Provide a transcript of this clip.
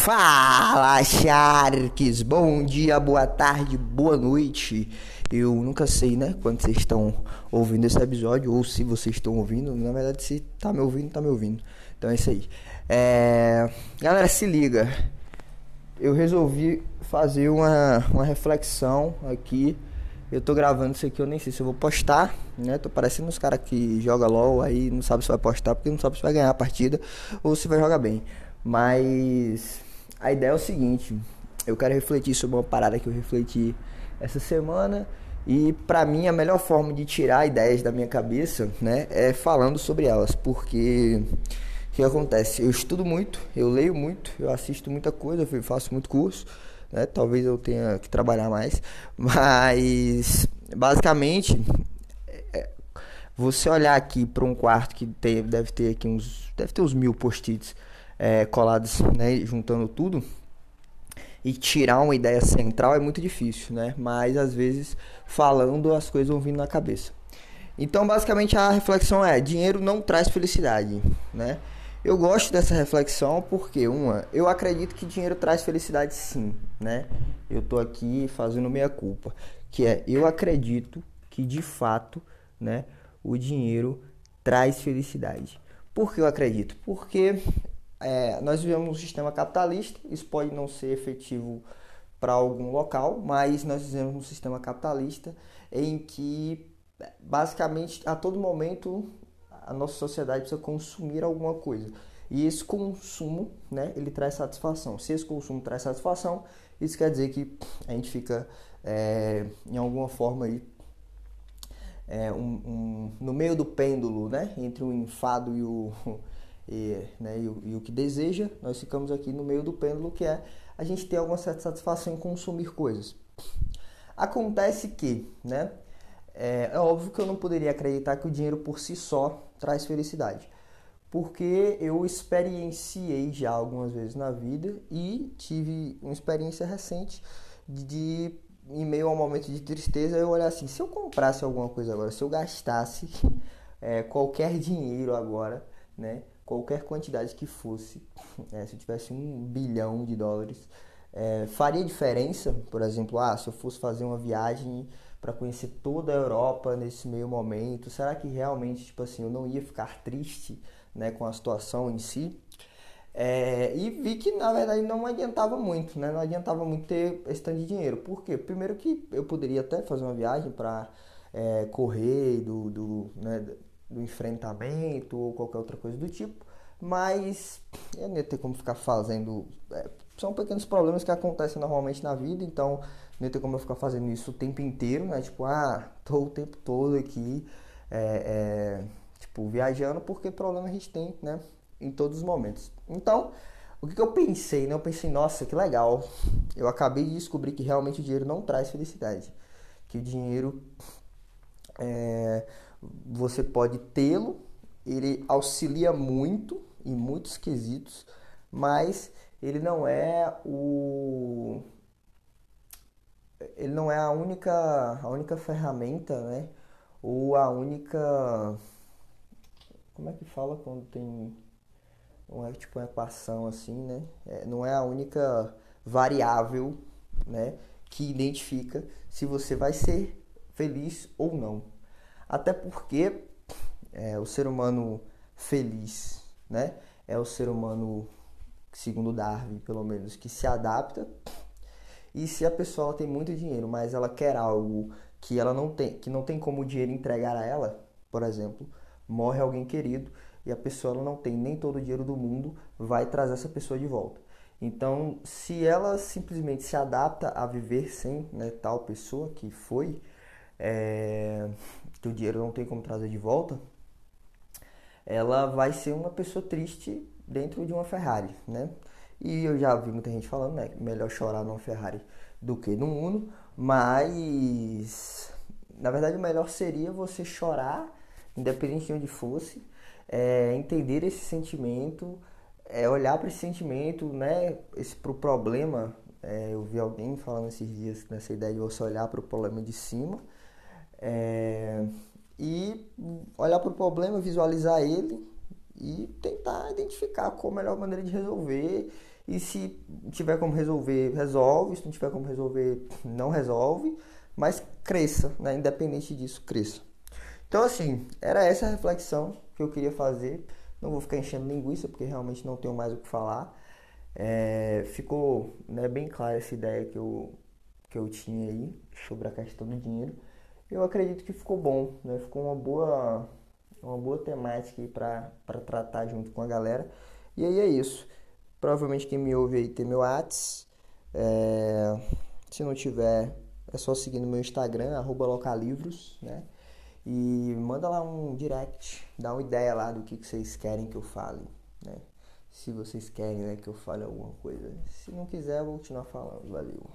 Fala, Sharks! Bom dia, boa tarde, boa noite. Eu nunca sei, né, quando vocês estão ouvindo esse episódio, ou se vocês estão ouvindo. Na verdade, se tá me ouvindo, tá me ouvindo. Então é isso aí. É... Galera, se liga. Eu resolvi fazer uma, uma reflexão aqui. Eu tô gravando isso aqui, eu nem sei se eu vou postar, né? Tô parecendo os caras que joga LOL aí, não sabe se vai postar, porque não sabe se vai ganhar a partida ou se vai jogar bem. Mas a ideia é o seguinte, eu quero refletir sobre uma parada que eu refleti essa semana e para mim a melhor forma de tirar ideias da minha cabeça, né, é falando sobre elas, porque o que acontece? Eu estudo muito, eu leio muito, eu assisto muita coisa, eu faço muito curso, né? Talvez eu tenha que trabalhar mais, mas basicamente é, você olhar aqui para um quarto que tem, deve ter aqui uns deve ter uns mil post-its é, colados, né, juntando tudo, e tirar uma ideia central é muito difícil, né? Mas às vezes falando as coisas vão vindo na cabeça. Então, basicamente a reflexão é: dinheiro não traz felicidade, né? Eu gosto dessa reflexão porque uma, eu acredito que dinheiro traz felicidade sim, né? Eu tô aqui fazendo meia culpa, que é eu acredito que de fato, né, o dinheiro traz felicidade. Por que eu acredito? Porque é, nós vivemos um sistema capitalista, isso pode não ser efetivo para algum local, mas nós vivemos um sistema capitalista em que basicamente a todo momento a nossa sociedade precisa consumir alguma coisa. E esse consumo, né, ele traz satisfação. Se esse consumo traz satisfação, isso quer dizer que a gente fica é, em alguma forma aí é, um, um, no meio do pêndulo, né, entre o enfado e o e, né, e, o, e o que deseja, nós ficamos aqui no meio do pêndulo, que é a gente ter alguma certa satisfação em consumir coisas. Acontece que, né, é, é óbvio que eu não poderia acreditar que o dinheiro por si só traz felicidade, porque eu experienciei já algumas vezes na vida e tive uma experiência recente de, em meio a um momento de tristeza, eu olhar assim, se eu comprasse alguma coisa agora, se eu gastasse é, qualquer dinheiro agora, né, qualquer quantidade que fosse, é, se eu tivesse um bilhão de dólares, é, faria diferença, por exemplo, ah, se eu fosse fazer uma viagem para conhecer toda a Europa nesse meio momento, será que realmente, tipo assim, eu não ia ficar triste, né, com a situação em si? É, e vi que na verdade não adiantava muito, né? Não adiantava muito ter esse tanto de dinheiro. Por quê? Primeiro que eu poderia até fazer uma viagem para é, correr do, do, né, do enfrentamento ou qualquer outra coisa do tipo, mas eu não ia ter como ficar fazendo. É, são pequenos problemas que acontecem normalmente na vida, então não ia ter como eu ficar fazendo isso o tempo inteiro, né? Tipo, ah, tô o tempo todo aqui, é, é, tipo, viajando, porque problema a gente tem, né? Em todos os momentos. Então, o que, que eu pensei, né? Eu pensei, nossa, que legal. Eu acabei de descobrir que realmente o dinheiro não traz felicidade. Que o dinheiro é, você pode tê-lo, ele auxilia muito em muitos quesitos, mas ele não é o ele não é a única a única ferramenta, né? Ou a única como é que fala quando tem é tipo uma equação assim, né? É, não é a única variável, né? Que identifica se você vai ser feliz ou não. Até porque é, o ser humano feliz, né? É o ser humano, segundo Darwin, pelo menos, que se adapta. E se a pessoa tem muito dinheiro, mas ela quer algo que ela não tem, que não tem como o dinheiro entregar a ela, por exemplo, morre alguém querido e a pessoa não tem nem todo o dinheiro do mundo, vai trazer essa pessoa de volta. Então, se ela simplesmente se adapta a viver sem né, tal pessoa que foi, é, que o dinheiro não tem como trazer de volta, ela vai ser uma pessoa triste dentro de uma Ferrari, né? E eu já vi muita gente falando, né? Melhor chorar numa Ferrari do que num Uno, mas na verdade o melhor seria você chorar, independente de onde fosse, é, entender esse sentimento, é, olhar para esse sentimento, né? Esse pro problema. É, eu vi alguém falando esses dias nessa ideia de você olhar para o problema de cima é, e olhar para o problema, visualizar ele, e tentar identificar qual a melhor maneira de resolver. E se tiver como resolver, resolve. Se não tiver como resolver, não resolve. Mas cresça, né? independente disso, cresça. Então, assim, era essa a reflexão que eu queria fazer. Não vou ficar enchendo linguiça, porque realmente não tenho mais o que falar. É, ficou né, bem clara essa ideia que eu, que eu tinha aí sobre a questão do dinheiro. Eu acredito que ficou bom, né? ficou uma boa, uma boa temática para tratar junto com a galera. E aí é isso. Provavelmente quem me ouve aí tem meu Whats. É, se não tiver, é só seguir no meu Instagram, arroba localivros, né? E manda lá um direct, dá uma ideia lá do que, que vocês querem que eu fale, né? Se vocês querem né, que eu fale alguma coisa. Se não quiser, eu vou continuar falando. Valeu.